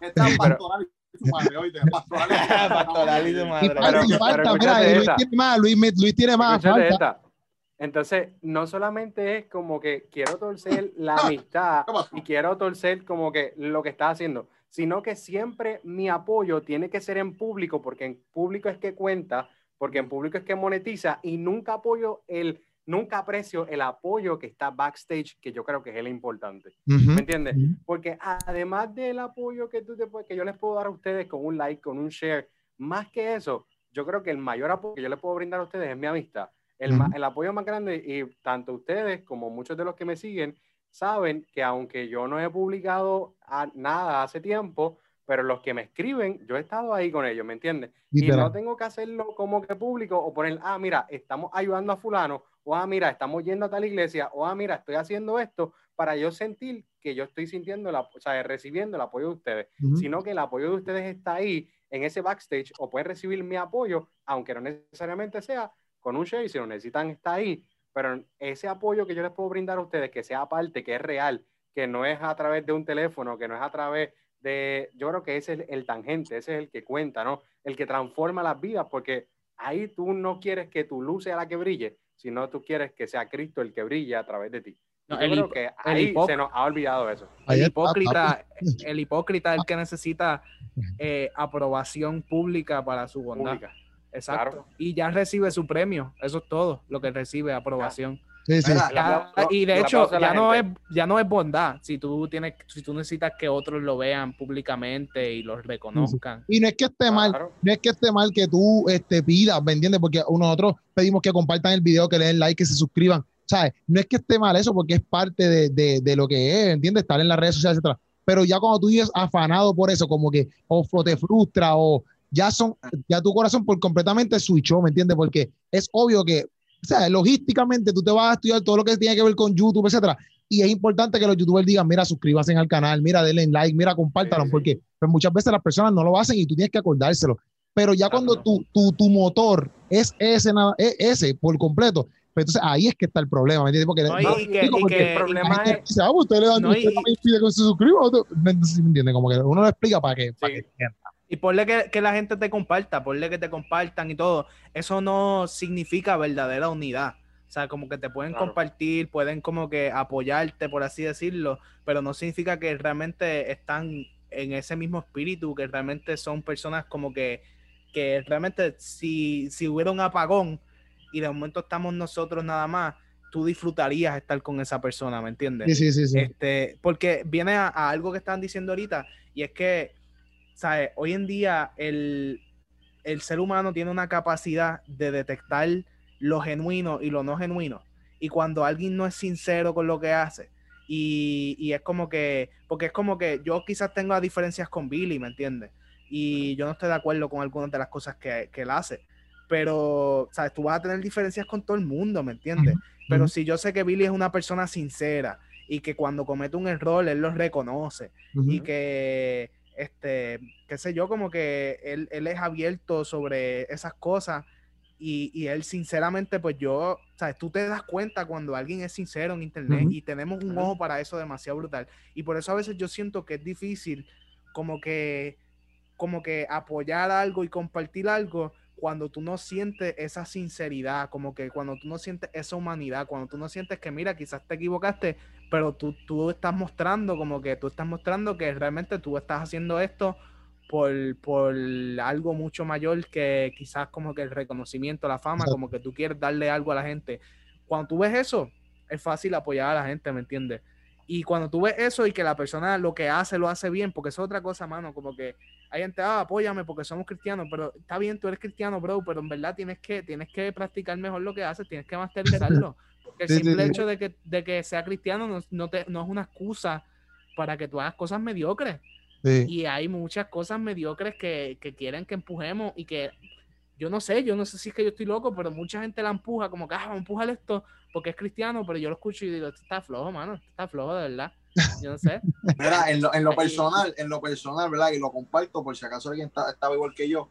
está, <laughs> está pastoral su madre, oíste, pastoral. <laughs> pastoral y su madre. Pero, falta, mira, Luis tiene más, Luis, Luis tiene más. Falta. Entonces, no solamente es como que quiero torcer la amistad y quiero torcer como que lo que está haciendo, sino que siempre mi apoyo tiene que ser en público, porque en público es que cuenta, porque en público es que monetiza y nunca apoyo el, nunca aprecio el apoyo que está backstage, que yo creo que es el importante. ¿Me entiendes? Porque además del apoyo que, tú te, que yo les puedo dar a ustedes con un like, con un share, más que eso, yo creo que el mayor apoyo que yo les puedo brindar a ustedes es mi amistad. El, apoyo más grande, y tanto ustedes como muchos de los que me siguen, saben que aunque yo no he publicado nada hace tiempo, pero los que me escriben, yo he estado ahí con ellos, ¿me entiendes? Y no tengo que hacerlo como que público o poner, ah, mira, estamos ayudando a fulano, o ah, mira, estamos yendo a tal iglesia, o ah, mira, estoy haciendo esto, para yo sentir que yo estoy sintiendo, la, o sea, recibiendo el apoyo de ustedes, sino que el apoyo de ustedes está ahí en ese backstage, o pueden recibir mi apoyo, aunque no necesariamente sea con un share, si lo necesitan, está ahí. Pero ese apoyo que yo les puedo brindar a ustedes, que sea aparte, que es real, que no es a través de un teléfono, que no es a través de, yo creo que ese es el, tangente, ese es el que cuenta, ¿no? El que transforma las vidas, porque ahí tú no quieres que tu luz sea la que brille, sino tú quieres que sea Cristo el que brille a través de ti. yo creo que ahí se nos ha olvidado eso. El hipócrita, el hipócrita es el que necesita eh, aprobación pública para su bondad. Exacto. Y ya recibe su premio. Eso es todo lo que recibe, aprobación. Sí, sí. y de hecho, ya no, es, ya no es bondad si tú tienes, si tú necesitas que otros lo vean públicamente y los reconozcan. Y no es que esté mal, no es que esté mal que tú este, pidas, ¿me entiendes? Porque nosotros pedimos que compartan el video, que le den like, que se suscriban. ¿Sabes? No es que esté mal eso, porque es parte de, de, de lo que es, ¿entiendes? Estar en las redes sociales, etcétera. Pero ya cuando tú vives afanado por eso, como que o te frustra o ya son, ya tu corazón por completamente switchó, ¿me entiendes? Porque es obvio que, o sea, logísticamente tú te vas a estudiar todo lo que tiene que ver con YouTube, etcétera. Y es importante que los youtubers digan, mira, suscríbanse al canal, mira, denle like, mira, compártalo, porque pues, muchas veces las personas no lo hacen y tú tienes que acordárselo. Pero ya cuando tu, tu, tu, motor es ese, es ese por completo, pues entonces ahí es que está el problema, ¿me entiendes? Porque, no, y, que, y que el problema es... Dice, ah, pues, usted le dan, no, usted y, también pide que se suscriba, ¿me entiende? Como que uno lo explica para que, para que y ponle que, que, la gente te comparta, ponle que te compartan y todo. Eso no significa verdadera unidad. O sea, como que te pueden compartir, pueden como que apoyarte, por así decirlo, pero no significa que realmente están en ese mismo espíritu, que realmente son personas como que, que realmente si, si hubiera un apagón y de momento estamos nosotros nada más, tú disfrutarías estar con esa persona, ¿me entiendes? Sí, sí, sí. Este, porque viene a, a algo que estaban diciendo ahorita, y es que ¿sabes? Hoy en día el, ser humano tiene una capacidad de detectar lo genuino y lo no genuino. Y cuando alguien no es sincero con lo que hace, y, es como que, porque es como que yo quizás tengo diferencias con Billy, ¿me entiendes? Y yo no estoy de acuerdo con algunas de las cosas que, él hace. Pero, ¿sabes? Tú vas a tener diferencias con todo el mundo, ¿me entiendes? Pero si yo sé que Billy es una persona sincera y que cuando comete un error, él lo reconoce y que este, qué sé yo, como que él, es abierto sobre esas cosas y, él sinceramente, pues yo, sabes, tú te das cuenta cuando alguien es sincero en internet y tenemos un ojo para eso demasiado brutal. Y por eso a veces yo siento que es difícil como que, como que apoyar algo y compartir algo cuando tú no sientes esa sinceridad, como que cuando tú no sientes esa humanidad, cuando tú no sientes que, mira, quizás te equivocaste, pero tú, tú estás mostrando, como que tú estás mostrando que realmente tú estás haciendo esto por, por algo mucho mayor que quizás como que el reconocimiento, la fama, como que tú quieres darle algo a la gente. Cuando tú ves eso, es fácil apoyar a la gente, ¿me entiendes? Y cuando tú ves eso y que la persona lo que hace lo hace bien, porque es otra cosa, mano, como que hay gente, ah, apóyame porque somos cristianos, pero está bien, tú eres cristiano, bro, pero en verdad tienes que, tienes que practicar mejor lo que haces, tienes que <laughs> masterizarlo. El simple hecho de que, de que sea cristiano no, no, te, no es una excusa para que tú hagas cosas mediocres. Y hay muchas cosas mediocres que, que, quieren que empujemos y que yo no sé, yo no sé si es que yo estoy loco, pero mucha gente la empuja, como que, ah, vamos a empujar esto porque es cristiano, pero yo lo escucho y digo, esto está flojo, mano, esto está flojo de verdad. Yo no sé. <laughs> Mira, en lo, en lo personal, en lo personal, ¿verdad? Y lo comparto por si acaso alguien está, estaba igual que yo.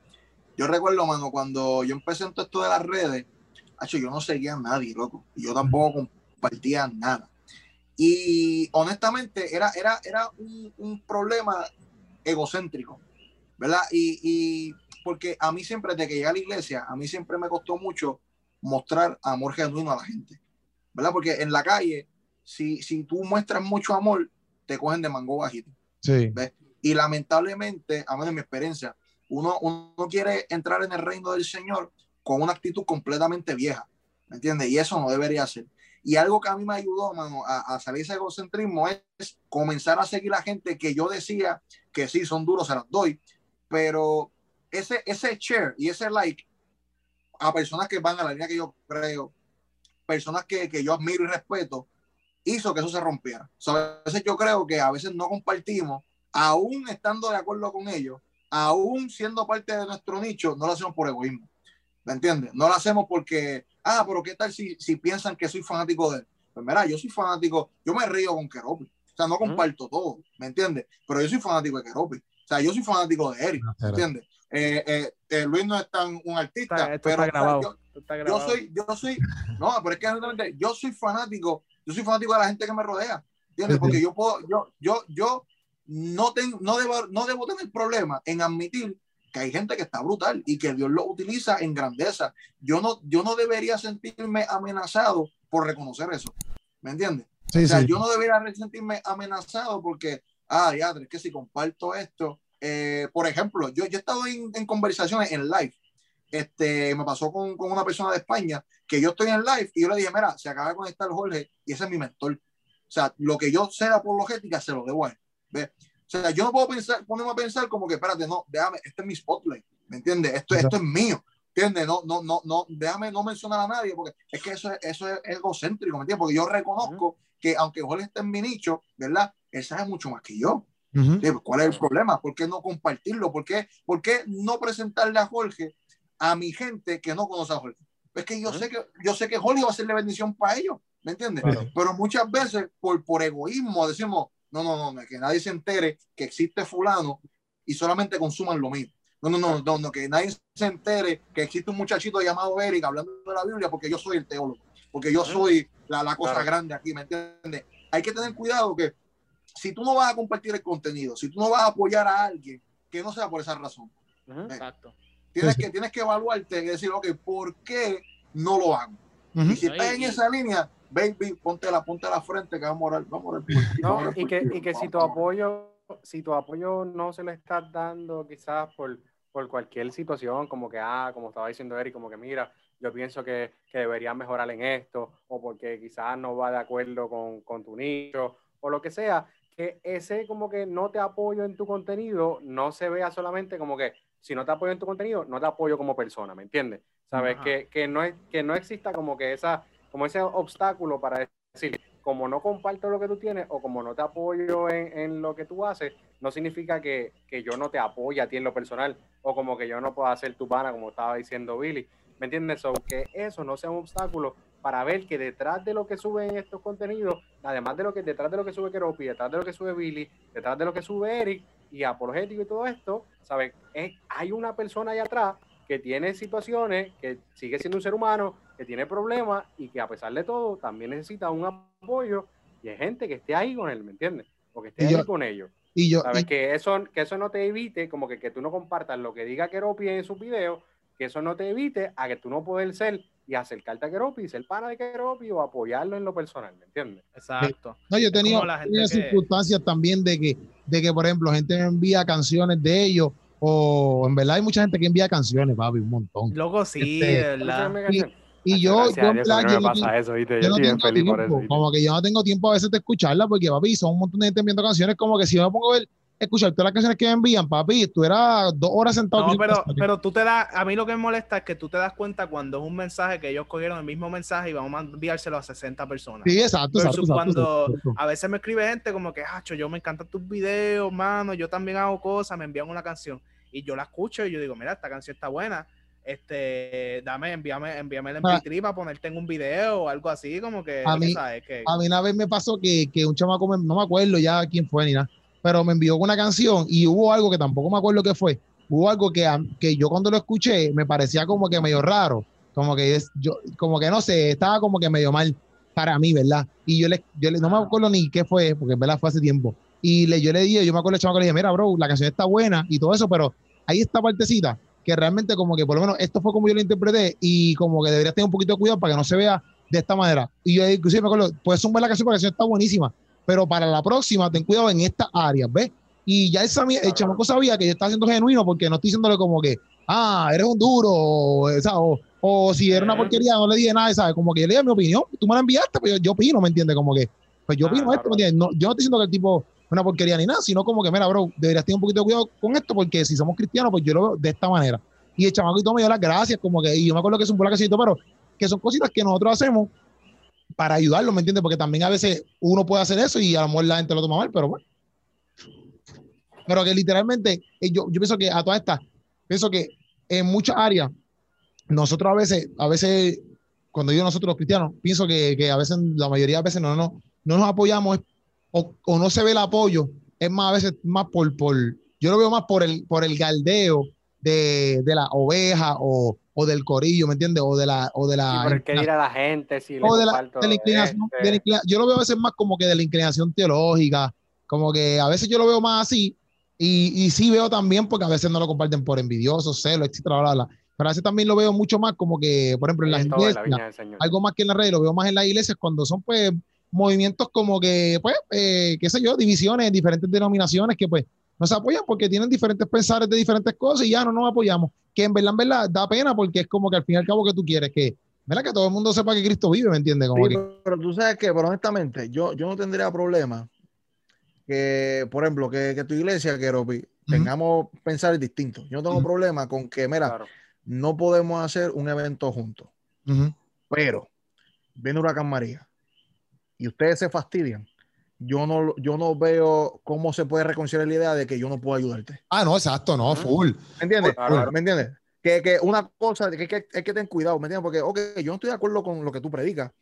Yo recuerdo, mano, cuando yo empecé en todo esto de las redes, hecho, yo no seguía a nadie, loco. Yo tampoco compartía nada. Y honestamente, era, era, era un, un problema egocéntrico, ¿verdad? Y, y, porque a mí siempre, desde que llegué a la iglesia, a mí siempre me costó mucho mostrar amor genuino a la gente, ¿verdad? Porque en la calle, si, si tú muestras mucho amor, te cogen de mango bajito. Sí. ¿ves? Y lamentablemente, a menos de mi experiencia, uno, uno quiere entrar en el reino del Señor con una actitud completamente vieja, ¿me entiendes? Y eso no debería ser. Y algo que a mí me ayudó, mano, a, a salir ese egocentrismo es comenzar a seguir a gente que yo decía que sí, son duros, se las doy, pero ese, ese share y ese like a personas que van a la línea que yo creo, personas que, que yo admiro y respeto, hizo que eso se rompiera. O sea, a veces yo creo que a veces no compartimos, aún estando de acuerdo con ellos, aún siendo parte de nuestro nicho, no lo hacemos por egoísmo. ¿Me entiendes? No lo hacemos porque, ah, pero ¿qué tal si, si piensan que soy fanático de él? Pues mira, yo soy fanático, yo me río con Keropi. O sea, no comparto todo, ¿me entiendes? Pero yo soy fanático de Keropi. O sea, yo soy fanático de Eric, ¿me entiendes? Eh, eh, eh, Luis no es tan un artista, Está- esto pero está grabado. yo, Está yo grabado. soy, yo soy, no, pero es que realmente yo soy fanático, yo soy fanático de la gente que me rodea, ¿entiendes? Porque yo puedo, yo, yo, yo no tengo, no debo, no debo tener problema en admitir que hay gente que está brutal y que Dios lo utiliza en grandeza. Yo no, yo no debería sentirme amenazado por reconocer eso, ¿me entiendes? Sí, O sea, sí. yo no debería sentirme amenazado porque, ah, ya, es que si comparto esto, eh, por ejemplo, yo, yo he estado en, en conversaciones en live. Este, me pasó con, con una persona de España que yo estoy en live y yo le dije, mira, se acaba de conectar Jorge y ese es mi mentor. O sea, lo que yo sé de apologética se lo debo a él. ¿ves? O sea, yo no puedo pensar, ponerme a pensar como que, espérate, no, déjame, este es mi spotlight, ¿me entiendes? Esto, esto es mío, ¿entiendes? No, no, no, no, déjame no mencionar a nadie porque es que eso es, eso es egocéntrico, ¿me entiendes? Porque yo reconozco que aunque Jorge esté en mi nicho, ¿verdad? Él sabe mucho más que yo. Ujú. Sí, pues, ¿Cuál es el problema? ¿Por qué no compartirlo? ¿Por qué, por qué no presentarle a Jorge a mi gente que no conoce a Jorge? Es que yo Ujú. sé que yo sé que Jorge va a ser de bendición para ellos, ¿me entiendes? Pero muchas veces por, por egoísmo decimos, no, no, no, no, que nadie se entere que existe fulano y solamente consuman lo mío. No, no, no, no, no, que nadie se entere que existe un muchachito llamado Eric hablando de la Biblia porque yo soy el teólogo, porque yo soy la, la cosa Claro. grande aquí, ¿me entiendes? Hay que tener cuidado que si tú no vas a compartir el contenido, si tú no vas a apoyar a alguien, que no sea por esa razón. Exacto. Tienes, Sí, sí. Que, tienes que evaluarte y decir, ok, ¿por qué no lo hago? Y si estás y- en esa línea, baby, ponte la, ponte la frente que vamos a orar, vamos a orar ti, No, vamos a orar y que, ti, y que si tu apoyo, si tu apoyo no se lo estás dando quizás por, por cualquier situación, como que, ah, como estaba diciendo Eric, como que mira, yo pienso que, que deberías mejorar en esto, o porque quizás no va de acuerdo con, con tu nicho, o lo que sea, que ese como que no te apoyo en tu contenido no se vea solamente como que si no te apoyo en tu contenido, no te apoyo como persona, ¿me entiendes? Sabes que, que no es que no exista como que esa como ese obstáculo para decir como no comparto lo que tú tienes o como no te apoyo en, en lo que tú haces, no significa que, que yo no te apoye a ti en lo personal o como que yo no pueda ser tu pana, como estaba diciendo Billy. ¿Me entiendes? So, que eso no sea un obstáculo para ver que detrás de lo que suben estos contenidos, además de lo que detrás de lo que sube Keropi, detrás de lo que sube Billy, detrás de lo que sube Eric y apologético y todo esto, ¿sabes? Es- hay una persona allá atrás que tiene situaciones, que sigue siendo un ser humano, que tiene problemas y que a pesar de todo también necesita un apoyo y hay gente que esté ahí con él, ¿me entiendes? O que esté Y ahí yo- con ellos. Y yo, ¿Sabes? y- Que, eso, que eso no te evite, como que, que tú no compartas lo que diga Keropi en sus videos, que eso no te evite a que tú no puedas ser y acercarte a Keropi y ser pana de Keropi o apoyarlo en lo personal, ¿me entiendes? Exacto. no, yo he tenido, que- circunstancias también de que, de que, por ejemplo, gente me envía canciones de ellos, o en verdad hay mucha gente que envía canciones, papi, un montón. Loco, sí, Este, verdad. Y yo, yo, en no pasa tengo- eso, ¿viste? yo Yo no estoy bien tengo feliz por como que yo no tengo tiempo a veces de escucharla, porque papi, son un montón de gente enviando canciones, como que si yo me pongo a ver, escuchar todas las canciones que me envían, papi, tú eras dos horas sentado. No, pero, pero tú te das, a mí lo que me molesta es que tú te das cuenta cuando es un mensaje que ellos cogieron el mismo mensaje y vamos a enviárselo a 60 personas. Sí, exacto, exacto. Exacto, cuando exacto. a veces me escribe gente como que, hacho, yo me encantan tus videos, mano, yo también hago cosas, me envían una canción y yo la escucho y yo digo, mira, esta canción está buena. este, dame, envíame, envíame el MP3 para ponerte en un video o algo así, como que, a mí, a mí una vez me pasó que, que un chamaco, no me acuerdo ya quién fue ni nada, pero me envió una canción y hubo algo que tampoco me acuerdo qué fue, hubo algo que, que yo cuando lo escuché me parecía como que medio raro, como que es, yo, como que no sé, estaba como que medio mal para mí, ¿verdad? Y yo le, yo le, no me acuerdo ni qué fue, porque en verdad fue hace tiempo. Y le, yo le dije, yo me acuerdo el chamaco le dije, mira, bro, la canción está buena y todo eso, pero hay esta partecita que realmente como que por lo menos esto fue como yo lo interpreté y como que deberías tener un poquito de cuidado para que no se vea de esta manera. Y yo inclusive me acuerdo, puedes sumar la canción porque la canción está buenísima, pero para la próxima ten cuidado en esta área, ¿ves? Y ya esa, el chamaco sabía que yo estaba siendo genuino porque no estoy diciéndole como que, ah, eres un duro, o, o, si era una porquería, no le dije nada, ¿sabes? Como que yo le dije mi opinión, tú me la enviaste, pues yo, opino, ¿me entiendes? Como que, pues yo opino esto, ¿me entiendes? No, yo no estoy diciendo que el tipo una porquería ni nada, sino como que, mira, bro, deberías tener un poquito de cuidado con esto porque si somos cristianos, pues yo lo veo de esta manera. Y el todo me dio las gracias, como que, y yo me acuerdo que es un placacito, pero que son cositas que nosotros hacemos para ayudarlo, ¿me entiendes? Porque también a veces uno puede hacer eso y a lo mejor la gente lo toma mal, pero bueno. Pero que literalmente, eh, yo, yo pienso que a todas estas, pienso que en muchas áreas, nosotros a veces, a veces, cuando digo nosotros los cristianos, pienso que, que a veces, la mayoría de veces no, no, no nos apoyamos o, o, no se ve el apoyo, es más a veces más por, por, yo lo veo más por el, por el galdeo de, de la oveja o, o, del corillo, ¿me entiendes? O de la... O de la sí, pero dirá la gente si o de la, de la, inclinación, de la inclinación, Yo lo veo a veces más como que de la inclinación teológica, como que a veces yo lo veo más así y, y sí veo también porque a veces no lo comparten por envidiosos, celos, etcétera, bla, bla, Pero a veces también lo veo mucho más como que, por ejemplo, en las iglesias, algo más que en la red, lo veo más en las iglesias cuando son pues movimientos como que, pues, eh, qué sé yo, divisiones, diferentes denominaciones que pues no se apoyan porque tienen diferentes pensares de diferentes cosas y ya no nos apoyamos. Que en verdad, en verdad, da pena porque es como que al fin y al cabo que tú quieres que, ¿verdad? Que todo el mundo sepa que Cristo vive, ¿me entiendes? Como pero, tú sabes que, pero honestamente, yo, yo no tendría problema que, por ejemplo, que, que tu iglesia, que tengamos pensares distintos. Yo no tengo problema con que, mira, no podemos hacer un evento juntos. Pero viene Huracán María y ustedes se fastidian yo no, yo no veo cómo se puede reconciliar la idea de que yo no puedo ayudarte. Ah, no, exacto, no, full. ¿Me entiendes? ¿Me entiendes? Que, que, una cosa, que, que hay que tener cuidado, ¿me entiendes? Porque, ok, yo no estoy de acuerdo con lo que tú predicas,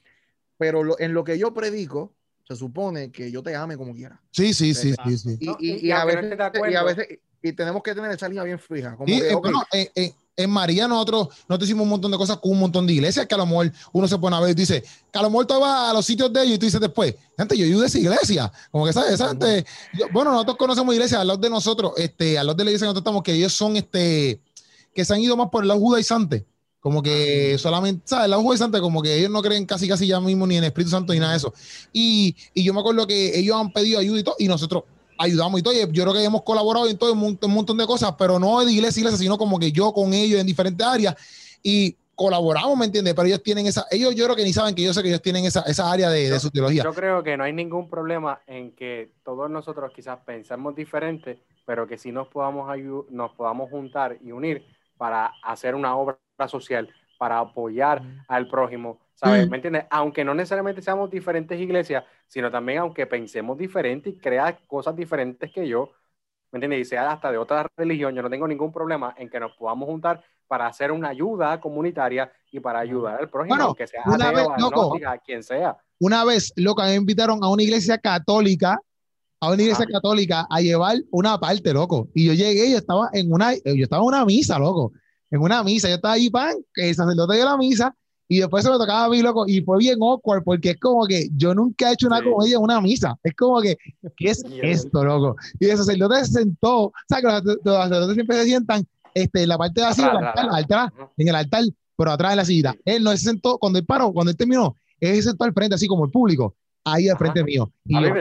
pero en lo que yo predico, se supone que yo te ame como quiera. Sí, sí, sí, sí, sí. Y, y, a veces, y, a veces, y tenemos que tener esa línea bien fija. Como que, eh, eh, en María nosotros, nosotros hicimos un montón de cosas con un montón de iglesias que a lo mejor uno se pone a ver y dice, que a lo mejor tú vas a los sitios de ellos y tú dices después, gente, yo ayudo a esa iglesia. Como que, ¿sabes? Esa gente, bueno, nosotros conocemos iglesias a los de nosotros, este, a los de la iglesia que nosotros estamos, que ellos son, este, que se han ido más por el lado judaizante. Como que solamente, ¿sabes? El lado judaizante, como que ellos no creen casi, casi ya mismo ni en Espíritu Santo ni nada de eso. Y, y yo me acuerdo que ellos han pedido ayuda y todo, y nosotros ayudamos y todo. yo creo que hemos colaborado en todo un, montón de cosas, pero no de iglesia, iglesia, sino como que yo con ellos en diferentes áreas y colaboramos, ¿me entiendes? Pero ellos tienen esa, ellos yo creo que ni saben que yo sé que ellos tienen esa, esa área de, de, su teología. Yo creo que no hay ningún problema en que todos nosotros quizás pensamos diferente, pero que si nos podamos, nos podamos juntar y unir para hacer una obra social, para apoyar al prójimo, ¿sabes? ¿Me entiendes? Aunque no necesariamente seamos diferentes iglesias, sino también aunque pensemos diferente y crea cosas diferentes que yo, ¿me entiendes? Y sea hasta de otra religión, yo no tengo ningún problema en que nos podamos juntar para hacer una ayuda comunitaria y para ayudar al prójimo, bueno, que sea una vez, loco, a quien sea. Una vez, loco, me invitaron a una iglesia católica, a una iglesia católica, a llevar una parte, loco. Y yo llegué, yo estaba en una, yo estaba en una misa, loco. En una misa, yo estaba ahí, pan, que el sacerdote de la misa, y después se me tocaba a mí, loco, y fue bien awkward porque es como que yo nunca he hecho una comedia en una misa. Es como que, ¿qué es esto, loco? Y el sacerdote se sentó, o sea, que los, sacerdotes siempre se sientan este, en la parte de así, en el altar, pero atrás de la silla. Él no se sentó, cuando él paró, cuando él terminó, él se sentó al frente, así como el público, ahí al frente mío. Y yo,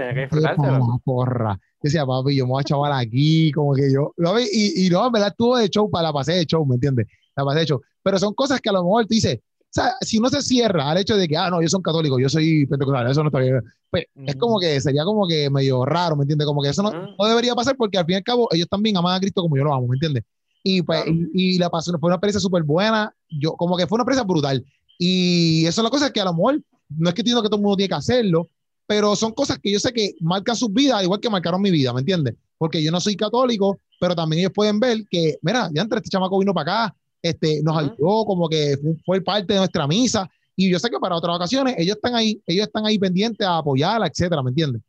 porra. Decía, papi, yo me voy a chaval aquí, como que yo, y, y no, en verdad estuvo de show para la pasé de show, ¿me entiendes? La pasé de show. Pero son cosas que a lo mejor tú dices, o sea, si no se cierra al hecho de que, ah, no, yo soy católico, yo soy pentecostal, eso no está bien, pues es como que sería como que medio raro, ¿me entiendes? Como que eso no, no, debería pasar porque al fin y al cabo ellos también aman a Cristo como yo lo amo, ¿me entiendes? Y pues, y, la pasó, fue una experiencia súper buena, yo, como que fue una experiencia brutal. Y eso es la cosa que a lo mejor, no es que entiendo que todo el mundo tiene que hacerlo, pero son cosas que yo sé que marcan sus vidas, igual que marcaron mi vida, ¿me entiendes? Porque yo no soy católico, pero también ellos pueden ver que, mira, ya entre este chamaco vino para acá, este, nos ayudó, como que fue, parte de nuestra misa. Y yo sé que para otras ocasiones ellos están ahí, ellos están ahí pendientes a apoyarla, etcétera, ¿me entiendes?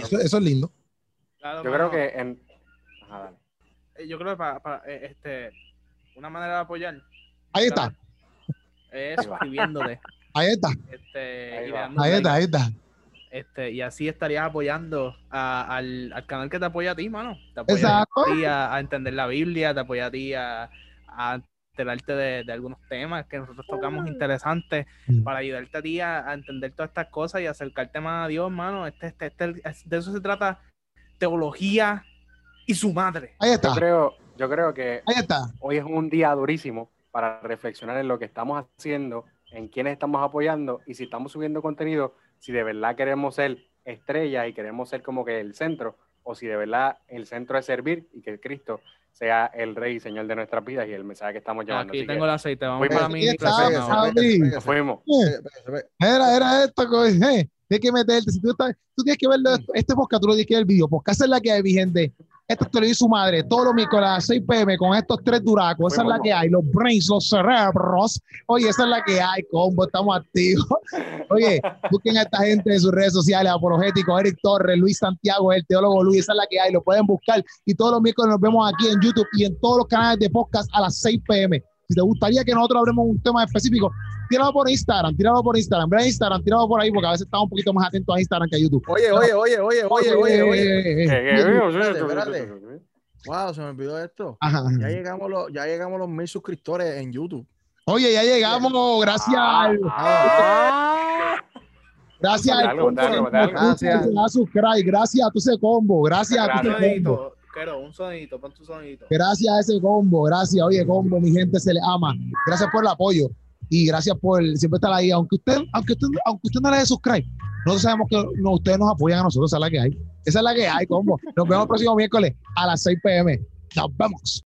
Eso, es lindo. yo creo que en... Eh, yo creo que para, eh, este, una manera de apoyar. Ahí está. Es escribiéndote. Ahí está. Este, ahí, está, ahí está. Este, y así estarías apoyando al, canal que te apoya a ti, mano. Te apoya a ti a, entender la Biblia, te apoya a ti a, enterarte de, algunos temas que nosotros tocamos mm. interesantes mm. para ayudarte a ti a, entender todas estas cosas y acercarte más a Dios, mano. Este, este, este, de eso se trata teología y su madre. Ahí está. Yo creo, yo creo que Ahí está. hoy es un día durísimo para reflexionar en lo que estamos haciendo, en quiénes estamos apoyando y si estamos subiendo contenido si de verdad queremos ser estrella y queremos ser como que el centro, o si de verdad el centro es servir y que Cristo sea el rey y señor de nuestras vidas y el mensaje que estamos llevando. Aquí tengo el aceite, vamos para mí. Fuimos. Era, era esto, eh, tienes que meterte, si tú, estás, tú tienes que ver este podcast, tú lo tienes que ver el video, esa es la que hay, vigente esto te lo dice su madre todos los miércoles a las 6 pm con estos tres duracos. Esa es la que hay. Los brains, los cerebros. Oye, esa es la que hay, combo. Estamos activos. <laughs> Oye, busquen a esta gente en sus redes sociales, Apologético, Eric Torres, Luis Santiago, el teólogo Luis. Esa es la que hay. Lo pueden buscar. Y todos los miércoles nos vemos aquí en YouTube y en todos los canales de podcast a las 6 pm. Si te gustaría que nosotros hablemos un tema específico, tíralo por Instagram, tíralo por Instagram, ve a Instagram, tíralo por ahí, porque a veces estamos un poquito más atentos a Instagram que a YouTube. Oye, oye, oye, oye, oye, oye, oye. Wow, se me olvidó esto. Ya llegamos los, ya llegamos los mil suscriptores en YouTube. Oye, ya llegamos, gracias. Gracias Gracias. Gracias. Gracias a tu ese combo. Gracias a tu combo un sonidito, pon tu sonidito. Gracias a ese combo, gracias, oye, combo, mi gente se le ama. Gracias por el apoyo y gracias por siempre estar ahí. Aunque usted, aunque usted, aunque usted no le dé subscribe, nosotros sabemos que ustedes nos apoyan a nosotros, esa es la que hay. Esa es la que hay, combo. Nos vemos el próximo miércoles a las 6 pm. Nos vemos.